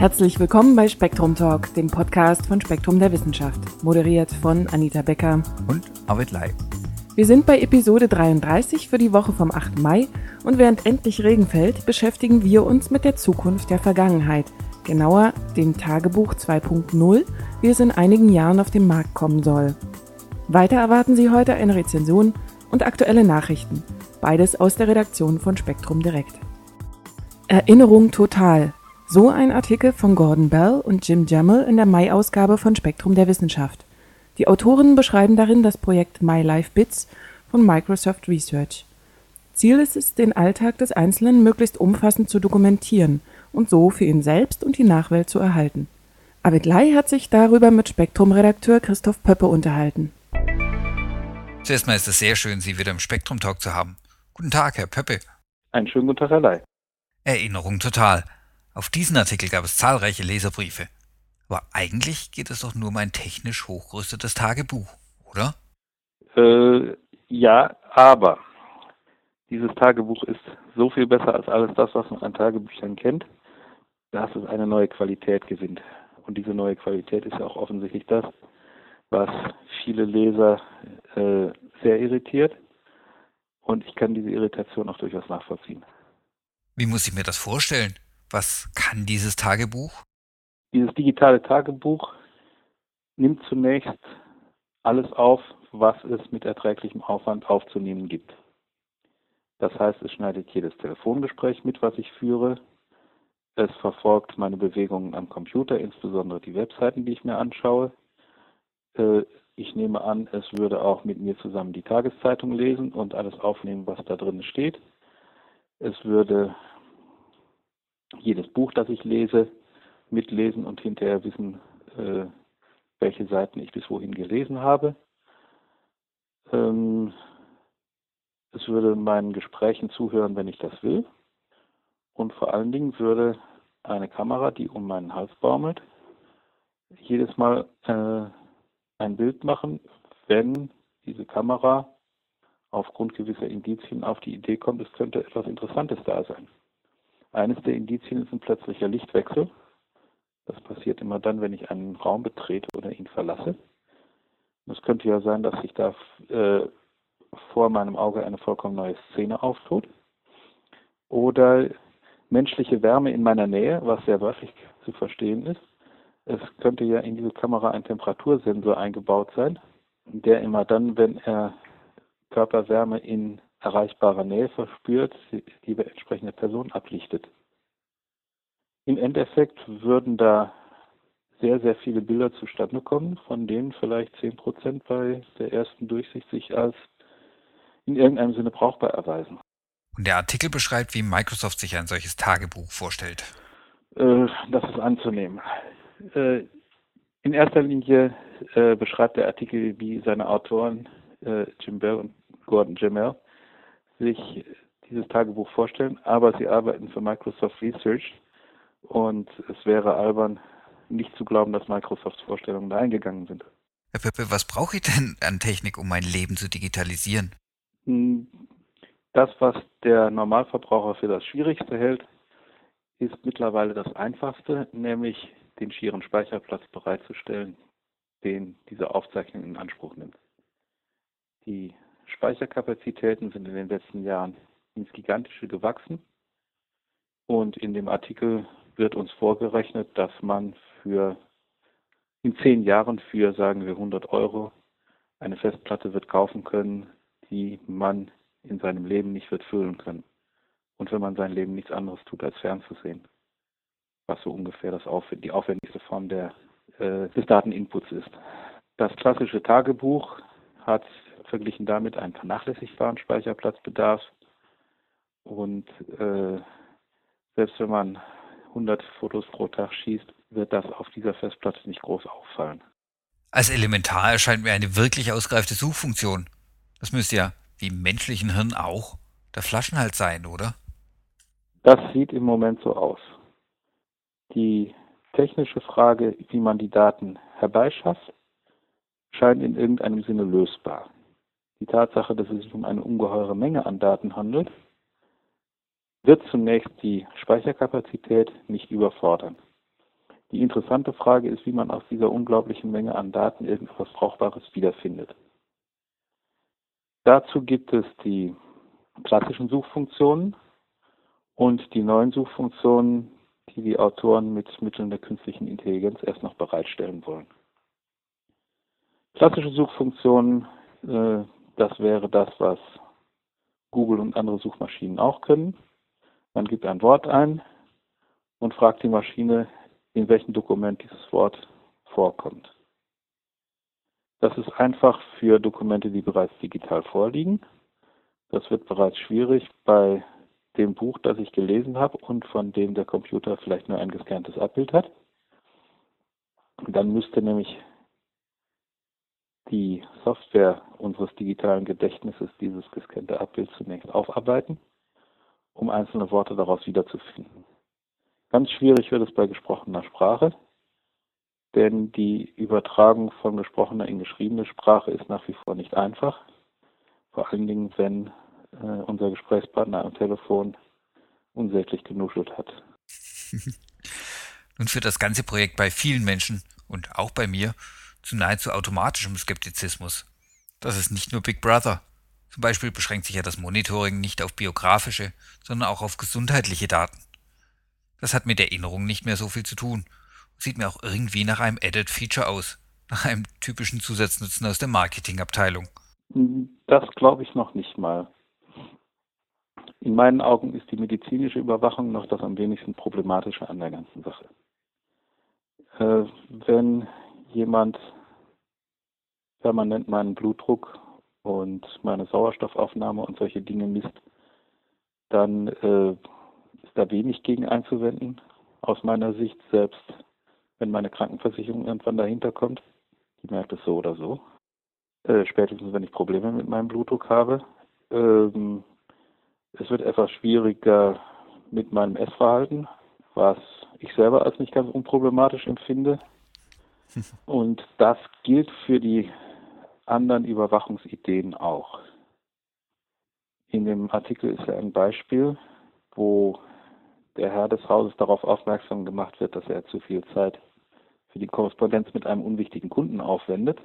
Herzlich willkommen bei Spektrum Talk, dem Podcast von Spektrum der Wissenschaft, moderiert von Anita Becker und Arvid Lai. Wir sind bei Episode 33 für die Woche vom 8. Mai und während endlich Regen fällt, beschäftigen wir uns mit der Zukunft der Vergangenheit, genauer dem Tagebuch 2.0, wie es in einigen Jahren auf den Markt kommen soll. Weiter erwarten Sie heute eine Rezension und aktuelle Nachrichten, beides aus der Redaktion von Spektrum Direkt. Erinnerung total so ein Artikel von Gordon Bell und Jim Jammel in der Mai-Ausgabe von Spektrum der Wissenschaft. Die Autoren beschreiben darin das Projekt My Life Bits von Microsoft Research. Ziel ist es, den Alltag des Einzelnen möglichst umfassend zu dokumentieren und so für ihn selbst und die Nachwelt zu erhalten. Arvid Lai hat sich darüber mit Spektrum-Redakteur Christoph Pöppe unterhalten. Zuerst mal ist es sehr schön, Sie wieder im Spektrum-Talk zu haben. Guten Tag, Herr Pöppe. Einen schönen guten Tag, Herr Lai. Erinnerung total. Auf diesen Artikel gab es zahlreiche Leserbriefe. Aber eigentlich geht es doch nur um ein technisch hochgerüstetes Tagebuch, oder? Äh, ja, aber dieses Tagebuch ist so viel besser als alles das, was man an Tagebüchern kennt, dass es eine neue Qualität gewinnt. Und diese neue Qualität ist ja auch offensichtlich das, was viele Leser äh, sehr irritiert. Und ich kann diese Irritation auch durchaus nachvollziehen. Wie muss ich mir das vorstellen? Was kann dieses Tagebuch? Dieses digitale Tagebuch nimmt zunächst alles auf, was es mit erträglichem Aufwand aufzunehmen gibt. Das heißt, es schneidet jedes Telefongespräch mit, was ich führe. Es verfolgt meine Bewegungen am Computer, insbesondere die Webseiten, die ich mir anschaue. Äh, ich nehme an, es würde auch mit mir zusammen die Tageszeitung lesen und alles aufnehmen, was da drin steht. Es würde jedes Buch, das ich lese, mitlesen und hinterher wissen, äh, welche Seiten ich bis wohin gelesen habe. Ähm, es würde meinen Gesprächen zuhören, wenn ich das will. Und vor allen Dingen würde eine Kamera, die um meinen Hals baumelt, jedes Mal äh, ein Bild machen, wenn diese Kamera aufgrund gewisser Indizien auf die Idee kommt, es könnte etwas Interessantes da sein. Eines der Indizien ist ein plötzlicher Lichtwechsel. Das passiert immer dann, wenn ich einen Raum betrete oder ihn verlasse. Es könnte ja sein, dass sich da äh, vor meinem Auge eine vollkommen neue Szene auftut. Oder menschliche Wärme in meiner Nähe, was sehr wörtlich zu verstehen ist. Es könnte ja in diese Kamera ein Temperatursensor eingebaut sein, der immer dann, wenn er Körperwärme in erreichbarer Nähe verspürt, die entsprechende Person ablichtet. Im Endeffekt würden da sehr, sehr viele Bilder zustande kommen, von denen vielleicht 10 Prozent bei der ersten Durchsicht sich als in irgendeinem Sinne brauchbar erweisen. Und der Artikel beschreibt, wie Microsoft sich ein solches Tagebuch vorstellt. Äh, das ist anzunehmen. Äh, in erster Linie äh, beschreibt der Artikel, wie seine Autoren Jim Bell und Gordon Jamel sich dieses Tagebuch vorstellen, aber sie arbeiten für Microsoft Research und es wäre albern, nicht zu glauben, dass Microsofts Vorstellungen da eingegangen sind. Herr Peppe, was brauche ich denn an Technik, um mein Leben zu digitalisieren? Hm, das, was der Normalverbraucher für das Schwierigste hält, ist mittlerweile das Einfachste, nämlich den schieren Speicherplatz bereitzustellen, den diese Aufzeichnung in Anspruch nimmt. Die Speicherkapazitäten sind in den letzten Jahren ins Gigantische gewachsen. Und in dem Artikel wird uns vorgerechnet, dass man für in zehn Jahren für, sagen wir, 100 Euro eine Festplatte wird kaufen können, die man in seinem Leben nicht wird füllen können. Und wenn man sein Leben nichts anderes tut, als fernzusehen. Was so ungefähr das auf, die aufwendigste Form der, äh, des Dateninputs ist. Das klassische Tagebuch hat verglichen damit einen vernachlässigbaren Speicherplatzbedarf. Und äh, selbst wenn man 100 Fotos pro Tag schießt, wird das auf dieser Festplatte nicht groß auffallen. Als elementar erscheint mir eine wirklich ausgereifte Suchfunktion. Das müsste ja, wie im menschlichen Hirn auch, der Flaschenhals sein, oder? Das sieht im Moment so aus. Die technische Frage, wie man die Daten herbeischafft, scheint in irgendeinem Sinne lösbar. Die Tatsache, dass es sich um eine ungeheure Menge an Daten handelt, wird zunächst die Speicherkapazität nicht überfordern. Die interessante Frage ist, wie man aus dieser unglaublichen Menge an Daten irgendetwas Brauchbares wiederfindet. Dazu gibt es die klassischen Suchfunktionen und die neuen Suchfunktionen, die die Autoren mit Mitteln der künstlichen Intelligenz erst noch bereitstellen wollen. Klassische Suchfunktionen, äh, das wäre das, was Google und andere Suchmaschinen auch können. Man gibt ein Wort ein und fragt die Maschine, in welchem Dokument dieses Wort vorkommt. Das ist einfach für Dokumente, die bereits digital vorliegen. Das wird bereits schwierig bei dem Buch, das ich gelesen habe und von dem der Computer vielleicht nur ein gescanntes Abbild hat. Dann müsste nämlich die Software unseres digitalen Gedächtnisses dieses gescannte Abbild zunächst aufarbeiten, um einzelne Worte daraus wiederzufinden. Ganz schwierig wird es bei gesprochener Sprache, denn die Übertragung von gesprochener in geschriebene Sprache ist nach wie vor nicht einfach. Vor allen Dingen, wenn äh, unser Gesprächspartner am Telefon unsäglich genuschelt hat. Nun führt das ganze Projekt bei vielen Menschen und auch bei mir zu nahezu automatischem Skeptizismus. Das ist nicht nur Big Brother. Zum Beispiel beschränkt sich ja das Monitoring nicht auf biografische, sondern auch auf gesundheitliche Daten. Das hat mit Erinnerung nicht mehr so viel zu tun. Sieht mir auch irgendwie nach einem Added Feature aus. Nach einem typischen Zusatznutzen aus der Marketingabteilung. Das glaube ich noch nicht mal. In meinen Augen ist die medizinische Überwachung noch das am wenigsten problematische an der ganzen Sache. Äh, wenn jemand permanent meinen Blutdruck und meine Sauerstoffaufnahme und solche Dinge misst, dann äh, ist da wenig gegen einzuwenden, aus meiner Sicht, selbst wenn meine Krankenversicherung irgendwann dahinter kommt. Die merkt es so oder so. Äh, spätestens, wenn ich Probleme mit meinem Blutdruck habe. Ähm, es wird etwas schwieriger mit meinem Essverhalten, was ich selber als nicht ganz unproblematisch empfinde. Und das gilt für die anderen Überwachungsideen auch. In dem Artikel ist ja ein Beispiel, wo der Herr des Hauses darauf aufmerksam gemacht wird, dass er zu viel Zeit für die Korrespondenz mit einem unwichtigen Kunden aufwendet.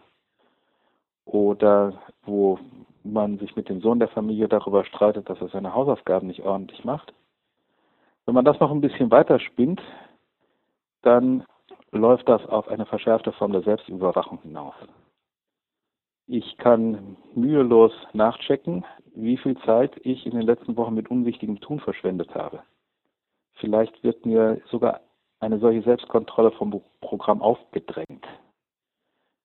Oder wo man sich mit dem Sohn der Familie darüber streitet, dass er seine Hausaufgaben nicht ordentlich macht. Wenn man das noch ein bisschen weiter spinnt, dann läuft das auf eine verschärfte Form der Selbstüberwachung hinaus. Ich kann mühelos nachchecken, wie viel Zeit ich in den letzten Wochen mit unwichtigem Tun verschwendet habe. Vielleicht wird mir sogar eine solche Selbstkontrolle vom Programm aufgedrängt.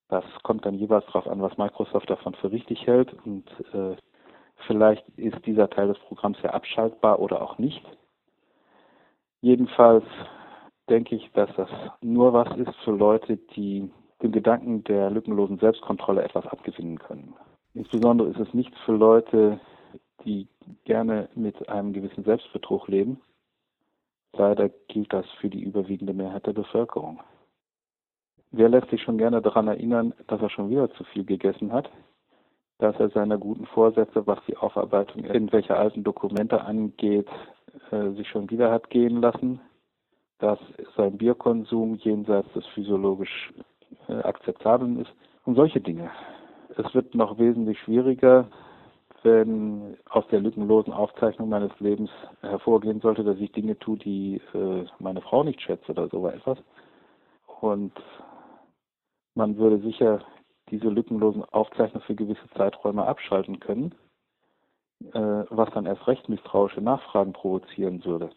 Das kommt dann jeweils darauf an, was Microsoft davon für richtig hält und äh, vielleicht ist dieser Teil des Programms ja abschaltbar oder auch nicht. Jedenfalls denke ich, dass das nur was ist für Leute, die dem Gedanken der lückenlosen Selbstkontrolle etwas abgewinnen können. Insbesondere ist es nichts für Leute, die gerne mit einem gewissen Selbstbetrug leben. Leider gilt das für die überwiegende Mehrheit der Bevölkerung. Wer lässt sich schon gerne daran erinnern, dass er schon wieder zu viel gegessen hat, dass er seine guten Vorsätze, was die Aufarbeitung irgendwelcher alten Dokumente angeht, äh, sich schon wieder hat gehen lassen, dass sein Bierkonsum jenseits des physiologisch äh, akzeptablen ist und solche Dinge. Es wird noch wesentlich schwieriger, wenn aus der lückenlosen Aufzeichnung meines Lebens hervorgehen sollte, dass ich Dinge tue, die äh, meine Frau nicht schätzt oder so etwas. Und man würde sicher diese lückenlosen Aufzeichnungen für gewisse Zeiträume abschalten können, äh, was dann erst recht misstrauische Nachfragen provozieren würde.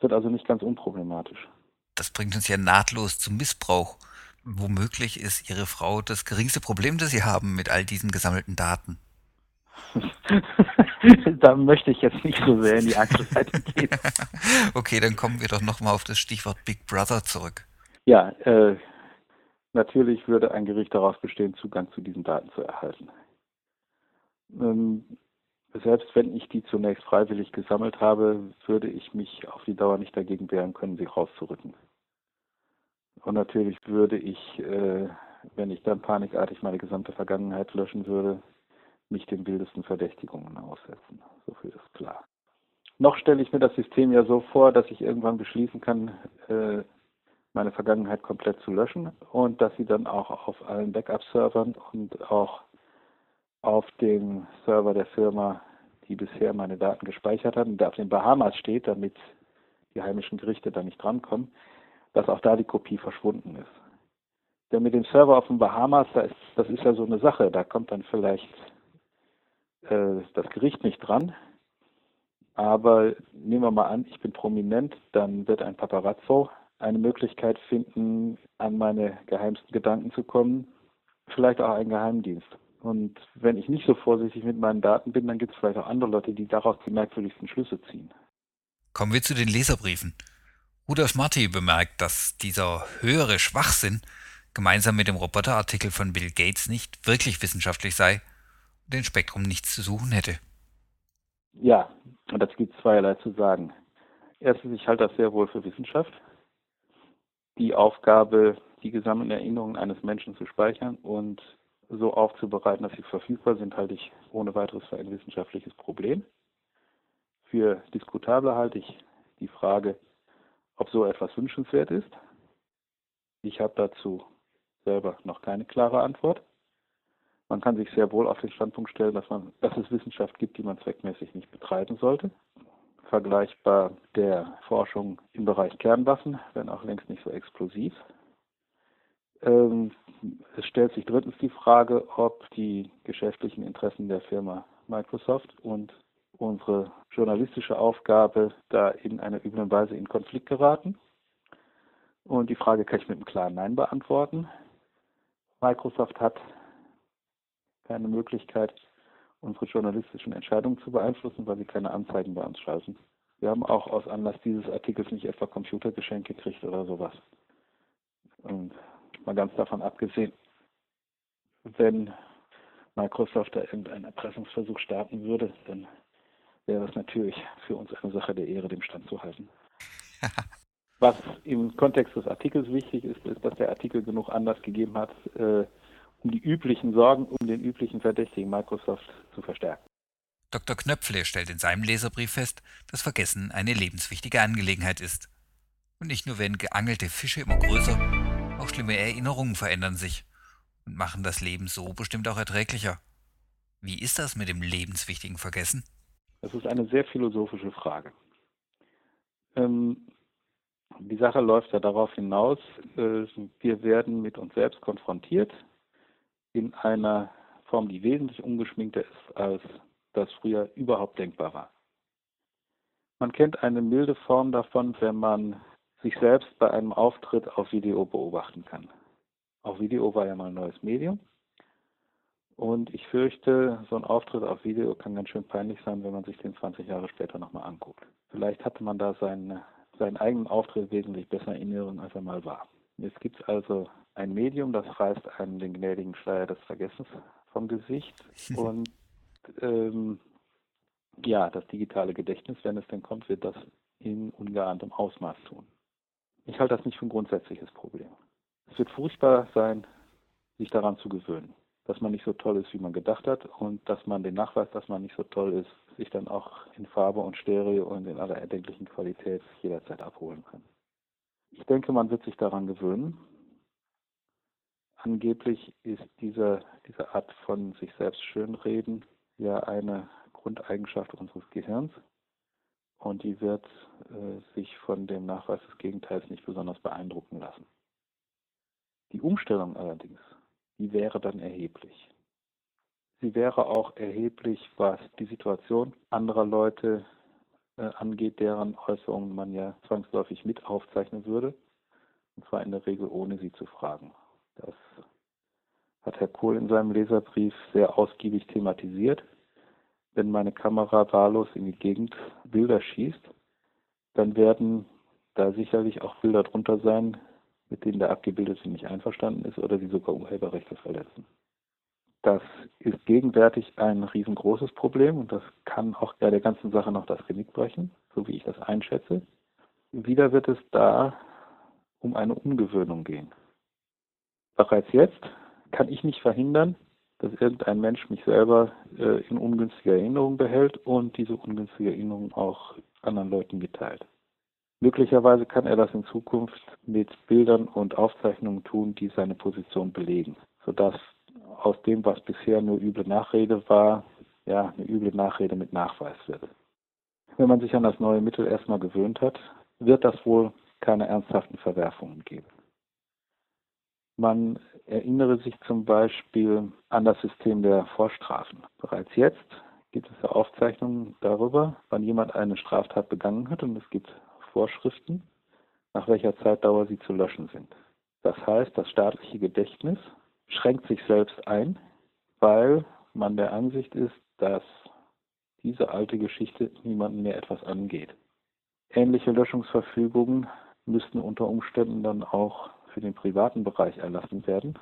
Wird also nicht ganz unproblematisch. Das bringt uns ja nahtlos zum Missbrauch. Womöglich ist Ihre Frau das geringste Problem, das Sie haben mit all diesen gesammelten Daten. da möchte ich jetzt nicht so sehr in die Einzelheiten gehen. okay, dann kommen wir doch nochmal auf das Stichwort Big Brother zurück. Ja, äh, natürlich würde ein Gericht daraus bestehen, Zugang zu diesen Daten zu erhalten. Ähm, selbst wenn ich die zunächst freiwillig gesammelt habe, würde ich mich auf die Dauer nicht dagegen wehren können, sie rauszurücken. Und natürlich würde ich, äh, wenn ich dann panikartig meine gesamte Vergangenheit löschen würde, mich den wildesten Verdächtigungen aussetzen. So viel ist klar. Noch stelle ich mir das System ja so vor, dass ich irgendwann beschließen kann, äh, meine Vergangenheit komplett zu löschen und dass sie dann auch auf allen Backup-Servern und auch auf dem Server der Firma, die bisher meine Daten gespeichert hat und der auf den Bahamas steht, damit die heimischen Gerichte da nicht drankommen, dass auch da die Kopie verschwunden ist. Denn mit dem Server auf den Bahamas, da ist, das ist ja so eine Sache, da kommt dann vielleicht äh, das Gericht nicht dran. Aber nehmen wir mal an, ich bin prominent, dann wird ein Paparazzo eine Möglichkeit finden, an meine geheimsten Gedanken zu kommen, vielleicht auch ein Geheimdienst. Und wenn ich nicht so vorsichtig mit meinen Daten bin, dann gibt es vielleicht auch andere Leute, die daraus die merkwürdigsten Schlüsse ziehen. Kommen wir zu den Leserbriefen. Rudolf Marti bemerkt, dass dieser höhere Schwachsinn gemeinsam mit dem Roboterartikel von Bill Gates nicht wirklich wissenschaftlich sei und den Spektrum nichts zu suchen hätte. Ja, und dazu gibt es zweierlei zu sagen. Erstens, ich halte das sehr wohl für Wissenschaft. Die Aufgabe, die gesammelten Erinnerungen eines Menschen zu speichern und so aufzubereiten, dass sie verfügbar sind, halte ich ohne weiteres für ein wissenschaftliches Problem. Für diskutabler halte ich die Frage, ob so etwas wünschenswert ist. Ich habe dazu selber noch keine klare Antwort. Man kann sich sehr wohl auf den Standpunkt stellen, dass, man, dass es Wissenschaft gibt, die man zweckmäßig nicht betreiben sollte. Vergleichbar der Forschung im Bereich Kernwaffen, wenn auch längst nicht so explosiv. Ähm, es stellt sich drittens die Frage, ob die geschäftlichen Interessen der Firma Microsoft und unsere journalistische Aufgabe da in einer üblen Weise in Konflikt geraten. Und die Frage kann ich mit einem klaren Nein beantworten. Microsoft hat keine Möglichkeit, unsere journalistischen Entscheidungen zu beeinflussen, weil sie keine Anzeigen bei uns schalten. Wir haben auch aus Anlass dieses Artikels nicht etwa Computergeschenke gekriegt oder sowas. Und mal ganz davon abgesehen, wenn Microsoft da irgendeinen Erpressungsversuch starten würde, dann wäre es natürlich für uns eine Sache der Ehre, dem Stand zu halten. Was im Kontext des Artikels wichtig ist, ist, dass der Artikel genug Anlass gegeben hat, äh, um die üblichen Sorgen um den üblichen Verdächtigen Microsoft zu verstärken. Dr. Knöpfle stellt in seinem Leserbrief fest, dass Vergessen eine lebenswichtige Angelegenheit ist. Und nicht nur werden geangelte Fische immer größer, auch schlimme Erinnerungen verändern sich und machen das Leben so bestimmt auch erträglicher. Wie ist das mit dem lebenswichtigen Vergessen? Das ist eine sehr philosophische Frage. Ähm, die Sache läuft ja darauf hinaus, äh, wir werden mit uns selbst konfrontiert in einer Form, die wesentlich ungeschminkter ist, als das früher überhaupt denkbar war. Man kennt eine milde Form davon, wenn man sich selbst bei einem Auftritt auf Video beobachten kann. Auch Video war ja mal ein neues Medium. Und ich fürchte, so ein Auftritt auf Video kann ganz schön peinlich sein, wenn man sich den 20 Jahre später nochmal anguckt. Vielleicht hatte man da seinen, seinen eigenen Auftritt wesentlich besser in Erinnerung, als er mal war. Jetzt gibt es also ein Medium, das reißt einem den gnädigen Schleier des Vergessens vom Gesicht. Und ähm, ja, das digitale Gedächtnis, wenn es denn kommt, wird das in ungeahntem Ausmaß tun. Ich halte das nicht für ein grundsätzliches Problem. Es wird furchtbar sein, sich daran zu gewöhnen, dass man nicht so toll ist, wie man gedacht hat und dass man den Nachweis, dass man nicht so toll ist, sich dann auch in Farbe und Stereo und in aller erdenklichen Qualität jederzeit abholen kann. Ich denke, man wird sich daran gewöhnen. Angeblich ist diese, diese Art von sich selbst schönreden ja eine Grundeigenschaft unseres Gehirns und die wird äh, sich von dem Nachweis des Gegenteils nicht besonders beeindrucken lassen. Die Umstellung allerdings, die wäre dann erheblich. Sie wäre auch erheblich, was die Situation anderer Leute äh, angeht, deren Äußerungen man ja zwangsläufig mit aufzeichnen würde, und zwar in der Regel ohne sie zu fragen. Das hat Herr Kohl in seinem Leserbrief sehr ausgiebig thematisiert wenn meine Kamera wahllos in die Gegend Bilder schießt, dann werden da sicherlich auch Bilder drunter sein, mit denen der Abgebildete nicht einverstanden ist oder die sogar Urheberrechte verletzen. Das ist gegenwärtig ein riesengroßes Problem und das kann auch ja der ganzen Sache noch das Genick brechen, so wie ich das einschätze. Wieder wird es da um eine Ungewöhnung gehen. Bereits jetzt kann ich nicht verhindern, dass irgendein Mensch mich selber äh, in ungünstiger Erinnerung behält und diese ungünstige Erinnerung auch anderen Leuten mitteilt. Möglicherweise kann er das in Zukunft mit Bildern und Aufzeichnungen tun, die seine Position belegen, sodass aus dem, was bisher nur üble Nachrede war, ja, eine üble Nachrede mit Nachweis wird. Wenn man sich an das neue Mittel erstmal gewöhnt hat, wird das wohl keine ernsthaften Verwerfungen geben. Man erinnere sich zum Beispiel an das System der Vorstrafen. Bereits jetzt gibt es Aufzeichnungen darüber, wann jemand eine Straftat begangen hat und es gibt Vorschriften, nach welcher Zeitdauer sie zu löschen sind. Das heißt, das staatliche Gedächtnis schränkt sich selbst ein, weil man der Ansicht ist, dass diese alte Geschichte niemanden mehr etwas angeht. Ähnliche Löschungsverfügungen müssten unter Umständen dann auch für den privaten Bereich erlassen werden.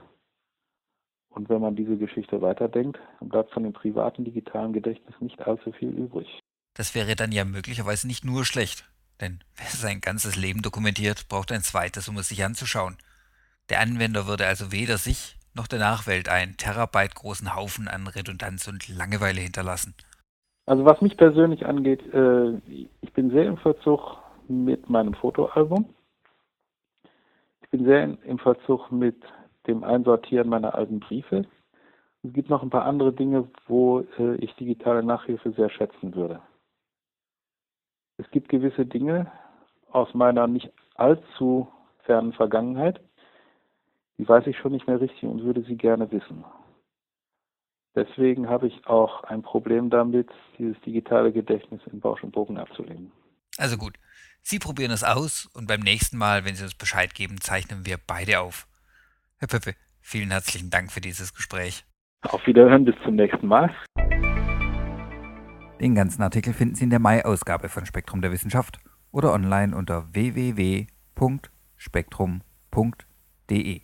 Und wenn man diese Geschichte weiterdenkt, dann bleibt von dem privaten digitalen Gedächtnis nicht allzu viel übrig. Das wäre dann ja möglicherweise nicht nur schlecht, denn wer sein ganzes Leben dokumentiert, braucht ein zweites, um es sich anzuschauen. Der Anwender würde also weder sich noch der Nachwelt einen Terabyte großen Haufen an Redundanz und Langeweile hinterlassen. Also was mich persönlich angeht, äh, ich bin sehr im Verzug mit meinem Fotoalbum. Ich bin sehr im Verzug mit dem Einsortieren meiner alten Briefe. Es gibt noch ein paar andere Dinge, wo äh, ich digitale Nachhilfe sehr schätzen würde. Es gibt gewisse Dinge aus meiner nicht allzu fernen Vergangenheit, die weiß ich schon nicht mehr richtig und würde sie gerne wissen. Deswegen habe ich auch ein Problem damit, dieses digitale Gedächtnis in Bausch und Bogen abzulegen. Also gut, Sie probieren es aus und beim nächsten Mal, wenn Sie uns Bescheid geben, zeichnen wir beide auf. Herr Pöppe, vielen herzlichen Dank für dieses Gespräch. Auf Wiederhören, bis zum nächsten Mal. Den ganzen Artikel finden Sie in der Mai-Ausgabe von Spektrum der Wissenschaft oder online unter www.spektrum.de.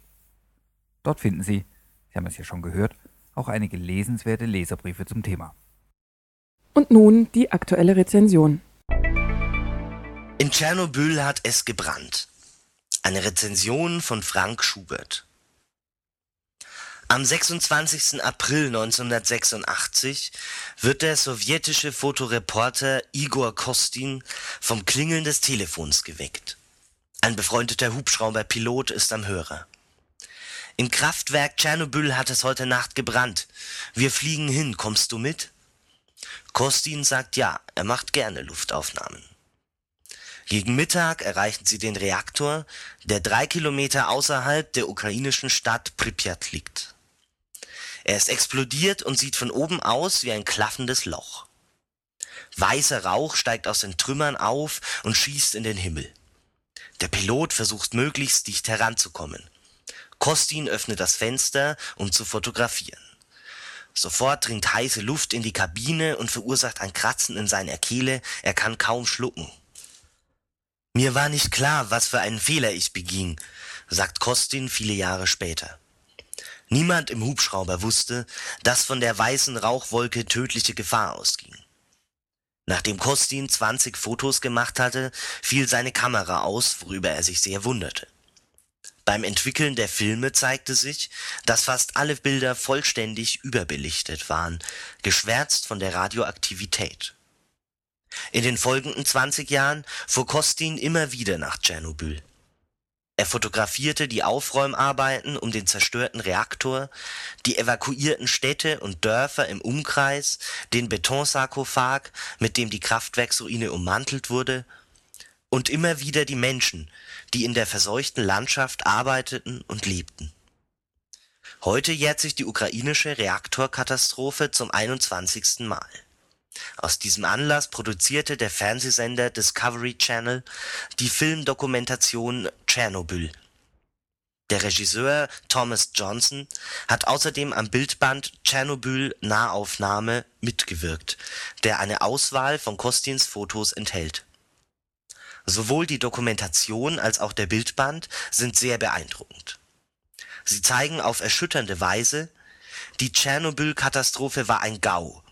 Dort finden Sie, Sie haben es ja schon gehört, auch einige lesenswerte Leserbriefe zum Thema. Und nun die aktuelle Rezension. In Tschernobyl hat es gebrannt. Eine Rezension von Frank Schubert. Am 26. April 1986 wird der sowjetische Fotoreporter Igor Kostin vom Klingeln des Telefons geweckt. Ein befreundeter Hubschrauberpilot ist am Hörer. Im Kraftwerk Tschernobyl hat es heute Nacht gebrannt. Wir fliegen hin, kommst du mit? Kostin sagt ja, er macht gerne Luftaufnahmen. Gegen Mittag erreichen sie den Reaktor, der drei Kilometer außerhalb der ukrainischen Stadt Pripyat liegt. Er ist explodiert und sieht von oben aus wie ein klaffendes Loch. Weißer Rauch steigt aus den Trümmern auf und schießt in den Himmel. Der Pilot versucht möglichst dicht heranzukommen. Kostin öffnet das Fenster, um zu fotografieren. Sofort dringt heiße Luft in die Kabine und verursacht ein Kratzen in seiner Kehle, er kann kaum schlucken. Mir war nicht klar, was für einen Fehler ich beging, sagt Kostin viele Jahre später. Niemand im Hubschrauber wusste, dass von der weißen Rauchwolke tödliche Gefahr ausging. Nachdem Kostin 20 Fotos gemacht hatte, fiel seine Kamera aus, worüber er sich sehr wunderte. Beim Entwickeln der Filme zeigte sich, dass fast alle Bilder vollständig überbelichtet waren, geschwärzt von der Radioaktivität. In den folgenden 20 Jahren fuhr Kostin immer wieder nach Tschernobyl. Er fotografierte die Aufräumarbeiten um den zerstörten Reaktor, die evakuierten Städte und Dörfer im Umkreis, den Betonsarkophag, mit dem die Kraftwerksruine ummantelt wurde, und immer wieder die Menschen, die in der verseuchten Landschaft arbeiteten und lebten. Heute jährt sich die ukrainische Reaktorkatastrophe zum 21. Mal aus diesem Anlass produzierte der Fernsehsender Discovery Channel die Filmdokumentation Tschernobyl. Der Regisseur Thomas Johnson hat außerdem am Bildband Tschernobyl Nahaufnahme mitgewirkt, der eine Auswahl von Kostins Fotos enthält. Sowohl die Dokumentation als auch der Bildband sind sehr beeindruckend. Sie zeigen auf erschütternde Weise, die Tschernobyl-Katastrophe war ein GAU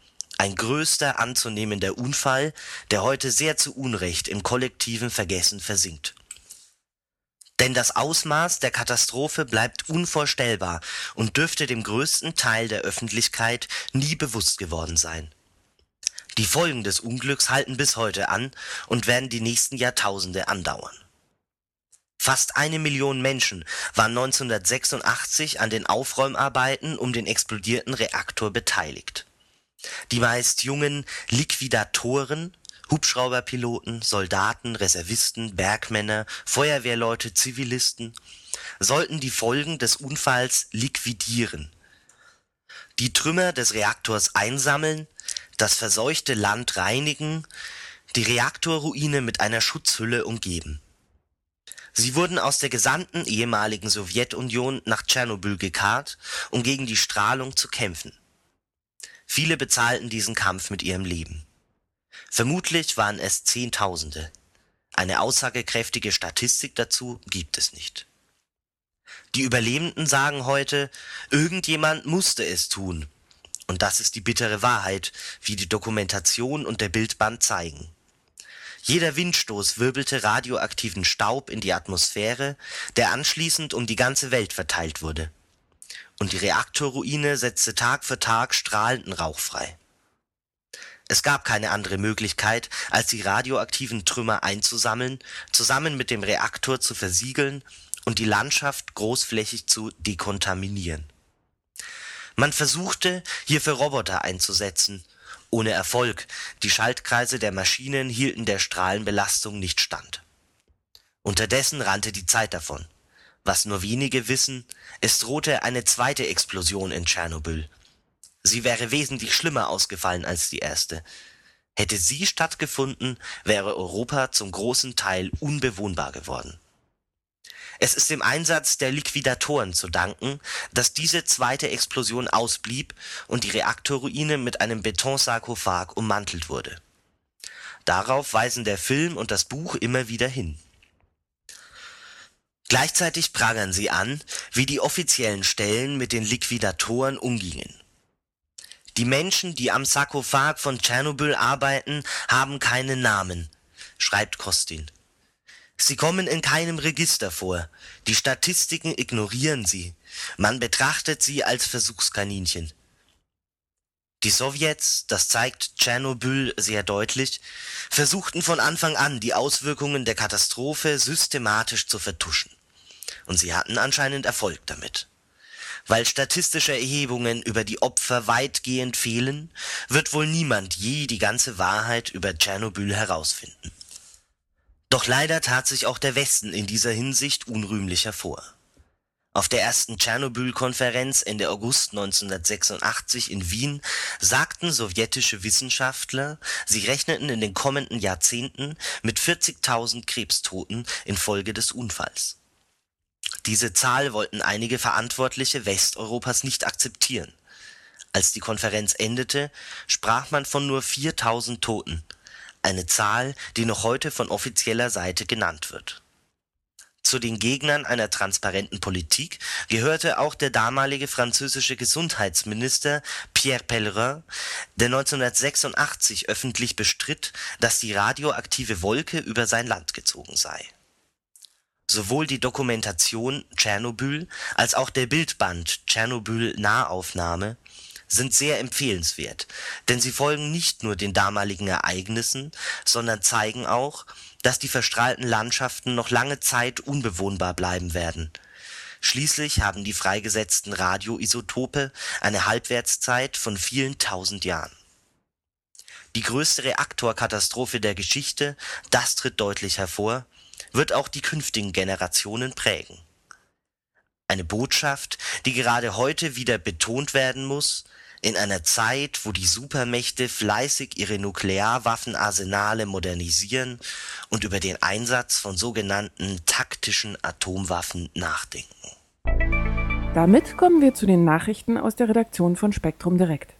ein größter anzunehmender Unfall, der heute sehr zu Unrecht im kollektiven Vergessen versinkt. Denn das Ausmaß der Katastrophe bleibt unvorstellbar und dürfte dem größten Teil der Öffentlichkeit nie bewusst geworden sein. Die Folgen des Unglücks halten bis heute an und werden die nächsten Jahrtausende andauern. Fast eine Million Menschen waren 1986 an den Aufräumarbeiten um den explodierten Reaktor beteiligt. Die meist jungen Liquidatoren, Hubschrauberpiloten, Soldaten, Reservisten, Bergmänner, Feuerwehrleute, Zivilisten sollten die Folgen des Unfalls liquidieren, die Trümmer des Reaktors einsammeln, das verseuchte Land reinigen, die Reaktorruine mit einer Schutzhülle umgeben. Sie wurden aus der gesamten ehemaligen Sowjetunion nach Tschernobyl gekarrt, um gegen die Strahlung zu kämpfen. Viele bezahlten diesen Kampf mit ihrem Leben. Vermutlich waren es Zehntausende. Eine aussagekräftige Statistik dazu gibt es nicht. Die Überlebenden sagen heute, irgendjemand musste es tun. Und das ist die bittere Wahrheit, wie die Dokumentation und der Bildband zeigen. Jeder Windstoß wirbelte radioaktiven Staub in die Atmosphäre, der anschließend um die ganze Welt verteilt wurde. Und die Reaktorruine setzte Tag für Tag strahlenden Rauch frei. Es gab keine andere Möglichkeit, als die radioaktiven Trümmer einzusammeln, zusammen mit dem Reaktor zu versiegeln und die Landschaft großflächig zu dekontaminieren. Man versuchte, hierfür Roboter einzusetzen, ohne Erfolg, die Schaltkreise der Maschinen hielten der Strahlenbelastung nicht stand. Unterdessen rannte die Zeit davon. Was nur wenige wissen, es drohte eine zweite Explosion in Tschernobyl. Sie wäre wesentlich schlimmer ausgefallen als die erste. Hätte sie stattgefunden, wäre Europa zum großen Teil unbewohnbar geworden. Es ist dem Einsatz der Liquidatoren zu danken, dass diese zweite Explosion ausblieb und die Reaktorruine mit einem Betonsarkophag ummantelt wurde. Darauf weisen der Film und das Buch immer wieder hin. Gleichzeitig prangern sie an, wie die offiziellen Stellen mit den Liquidatoren umgingen. Die Menschen, die am Sarkophag von Tschernobyl arbeiten, haben keinen Namen, schreibt Kostin. Sie kommen in keinem Register vor. Die Statistiken ignorieren sie. Man betrachtet sie als Versuchskaninchen. Die Sowjets, das zeigt Tschernobyl sehr deutlich, versuchten von Anfang an, die Auswirkungen der Katastrophe systematisch zu vertuschen. Und sie hatten anscheinend Erfolg damit. Weil statistische Erhebungen über die Opfer weitgehend fehlen, wird wohl niemand je die ganze Wahrheit über Tschernobyl herausfinden. Doch leider tat sich auch der Westen in dieser Hinsicht unrühmlich hervor. Auf der ersten Tschernobyl-Konferenz Ende August 1986 in Wien sagten sowjetische Wissenschaftler, sie rechneten in den kommenden Jahrzehnten mit 40.000 Krebstoten infolge des Unfalls. Diese Zahl wollten einige Verantwortliche Westeuropas nicht akzeptieren. Als die Konferenz endete, sprach man von nur 4.000 Toten eine Zahl, die noch heute von offizieller Seite genannt wird. Zu den Gegnern einer transparenten Politik gehörte auch der damalige französische Gesundheitsminister Pierre Pellerin, der 1986 öffentlich bestritt, dass die radioaktive Wolke über sein Land gezogen sei. Sowohl die Dokumentation Tschernobyl als auch der Bildband Tschernobyl Nahaufnahme sind sehr empfehlenswert, denn sie folgen nicht nur den damaligen Ereignissen, sondern zeigen auch, dass die verstrahlten Landschaften noch lange Zeit unbewohnbar bleiben werden. Schließlich haben die freigesetzten Radioisotope eine Halbwertszeit von vielen tausend Jahren. Die größte Reaktorkatastrophe der Geschichte, das tritt deutlich hervor, wird auch die künftigen Generationen prägen. Eine Botschaft, die gerade heute wieder betont werden muss, in einer Zeit, wo die Supermächte fleißig ihre Nuklearwaffenarsenale modernisieren und über den Einsatz von sogenannten taktischen Atomwaffen nachdenken. Damit kommen wir zu den Nachrichten aus der Redaktion von Spektrum Direkt.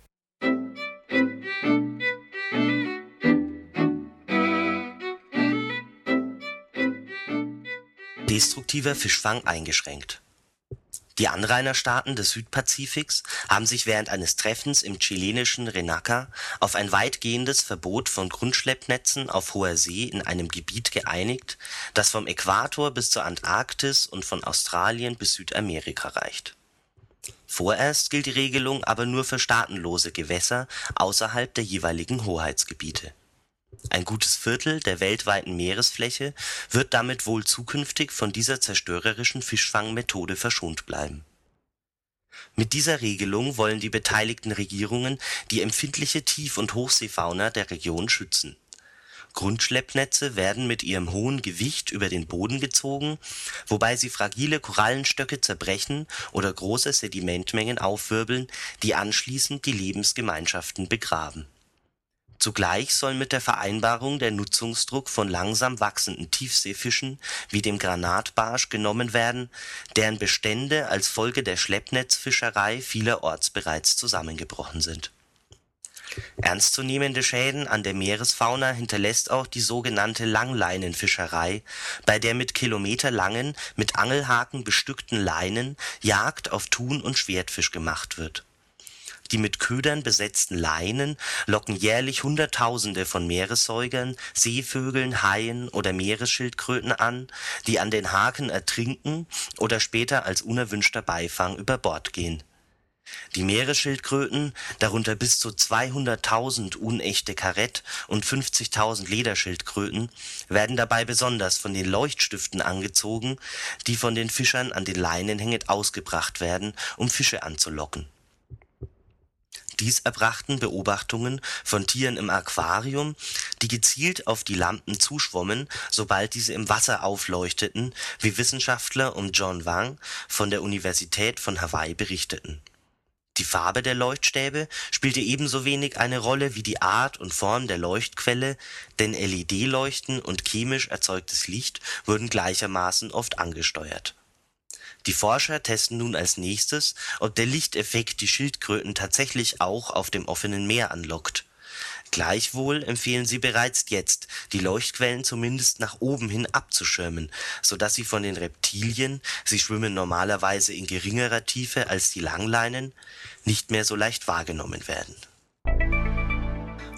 Destruktiver Fischfang eingeschränkt. Die Anrainerstaaten des Südpazifiks haben sich während eines Treffens im chilenischen Renaca auf ein weitgehendes Verbot von Grundschleppnetzen auf hoher See in einem Gebiet geeinigt, das vom Äquator bis zur Antarktis und von Australien bis Südamerika reicht. Vorerst gilt die Regelung aber nur für staatenlose Gewässer außerhalb der jeweiligen Hoheitsgebiete. Ein gutes Viertel der weltweiten Meeresfläche wird damit wohl zukünftig von dieser zerstörerischen Fischfangmethode verschont bleiben. Mit dieser Regelung wollen die beteiligten Regierungen die empfindliche Tief und Hochseefauna der Region schützen Grundschleppnetze werden mit ihrem hohen Gewicht über den Boden gezogen, wobei sie fragile Korallenstöcke zerbrechen oder große Sedimentmengen aufwirbeln, die anschließend die Lebensgemeinschaften begraben. Zugleich soll mit der Vereinbarung der Nutzungsdruck von langsam wachsenden Tiefseefischen wie dem Granatbarsch genommen werden, deren Bestände als Folge der Schleppnetzfischerei vielerorts bereits zusammengebrochen sind Ernstzunehmende Schäden an der Meeresfauna hinterlässt auch die sogenannte Langleinenfischerei, bei der mit kilometerlangen, mit Angelhaken bestückten Leinen Jagd auf Thun und Schwertfisch gemacht wird. Die mit Ködern besetzten Leinen locken jährlich Hunderttausende von Meeressäugern, Seevögeln, Haien oder Meeresschildkröten an, die an den Haken ertrinken oder später als unerwünschter Beifang über Bord gehen die Meeresschildkröten, darunter bis zu 200.000 unechte Karett und 50.000 Lederschildkröten, werden dabei besonders von den Leuchtstiften angezogen, die von den Fischern an den Leinen hängend ausgebracht werden, um Fische anzulocken. Dies erbrachten Beobachtungen von Tieren im Aquarium, die gezielt auf die Lampen zuschwommen, sobald diese im Wasser aufleuchteten, wie Wissenschaftler um John Wang von der Universität von Hawaii berichteten die Farbe der Leuchtstäbe spielte ebenso wenig eine Rolle wie die Art und Form der Leuchtquelle, denn LED-Leuchten und chemisch erzeugtes Licht wurden gleichermaßen oft angesteuert. Die Forscher testen nun als nächstes, ob der Lichteffekt die Schildkröten tatsächlich auch auf dem offenen Meer anlockt Gleichwohl empfehlen sie bereits jetzt, die Leuchtquellen zumindest nach oben hin abzuschirmen, so dass sie von den Reptilien (sie schwimmen normalerweise in geringerer Tiefe als die Langleinen) nicht mehr so leicht wahrgenommen werden.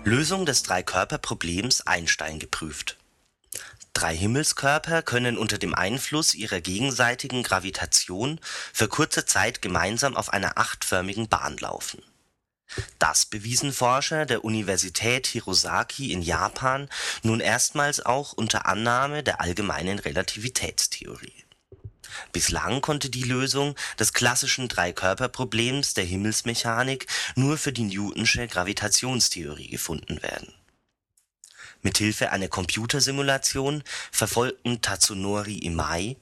Lösung des Dreikörperproblems Einstein geprüft Drei Himmelskörper können unter dem Einfluss ihrer gegenseitigen Gravitation für kurze Zeit gemeinsam auf einer achtförmigen Bahn laufen das bewiesen Forscher der Universität Hirosaki in Japan nun erstmals auch unter Annahme der allgemeinen Relativitätstheorie. Bislang konnte die Lösung des klassischen Dreikörperproblems der Himmelsmechanik nur für die Newtonsche Gravitationstheorie gefunden werden Mithilfe einer Computersimulation verfolgten Tatsunori Imai,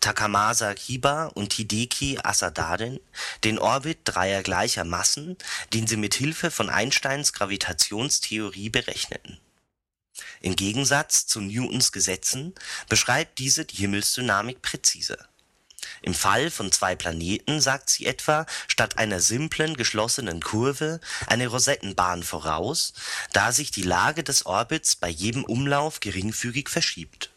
Takamasa Kiba und Hideki Asadaden den Orbit dreier gleicher Massen, den sie mithilfe von Einsteins Gravitationstheorie berechneten. Im Gegensatz zu Newtons Gesetzen beschreibt diese die Himmelsdynamik präzise im Fall von zwei Planeten sagt sie etwa statt einer simplen geschlossenen Kurve eine Rosettenbahn voraus, da sich die Lage des Orbits bei jedem Umlauf geringfügig verschiebt.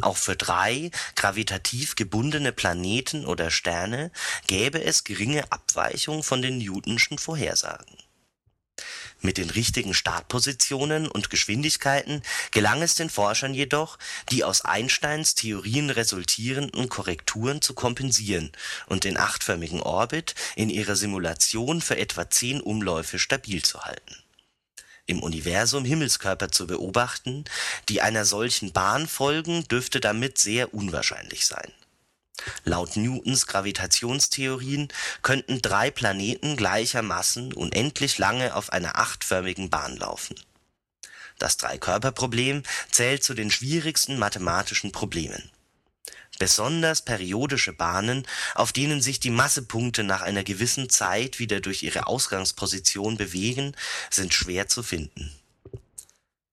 Auch für drei gravitativ gebundene Planeten oder Sterne gäbe es geringe Abweichung von den Newtonschen Vorhersagen mit den richtigen Startpositionen und Geschwindigkeiten gelang es den Forschern jedoch, die aus Einsteins Theorien resultierenden Korrekturen zu kompensieren und den achtförmigen Orbit in ihrer Simulation für etwa zehn Umläufe stabil zu halten. Im Universum Himmelskörper zu beobachten, die einer solchen Bahn folgen, dürfte damit sehr unwahrscheinlich sein Laut Newtons Gravitationstheorien könnten drei Planeten gleicher Massen unendlich lange auf einer achtförmigen Bahn laufen. Das Dreikörperproblem zählt zu den schwierigsten mathematischen Problemen. Besonders periodische Bahnen, auf denen sich die Massepunkte nach einer gewissen Zeit wieder durch ihre Ausgangsposition bewegen, sind schwer zu finden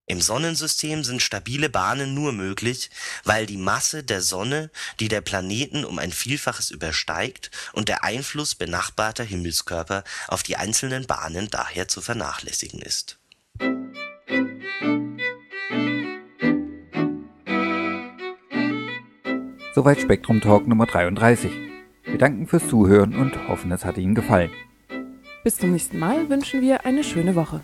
im Sonnensystem sind stabile Bahnen nur möglich, weil die Masse der Sonne die der Planeten um ein Vielfaches übersteigt und der Einfluss benachbarter Himmelskörper auf die einzelnen Bahnen daher zu vernachlässigen ist. Soweit Spektrum Talk Nummer 33. Wir danken fürs Zuhören und hoffen, es hat Ihnen gefallen. Bis zum nächsten Mal wünschen wir eine schöne Woche.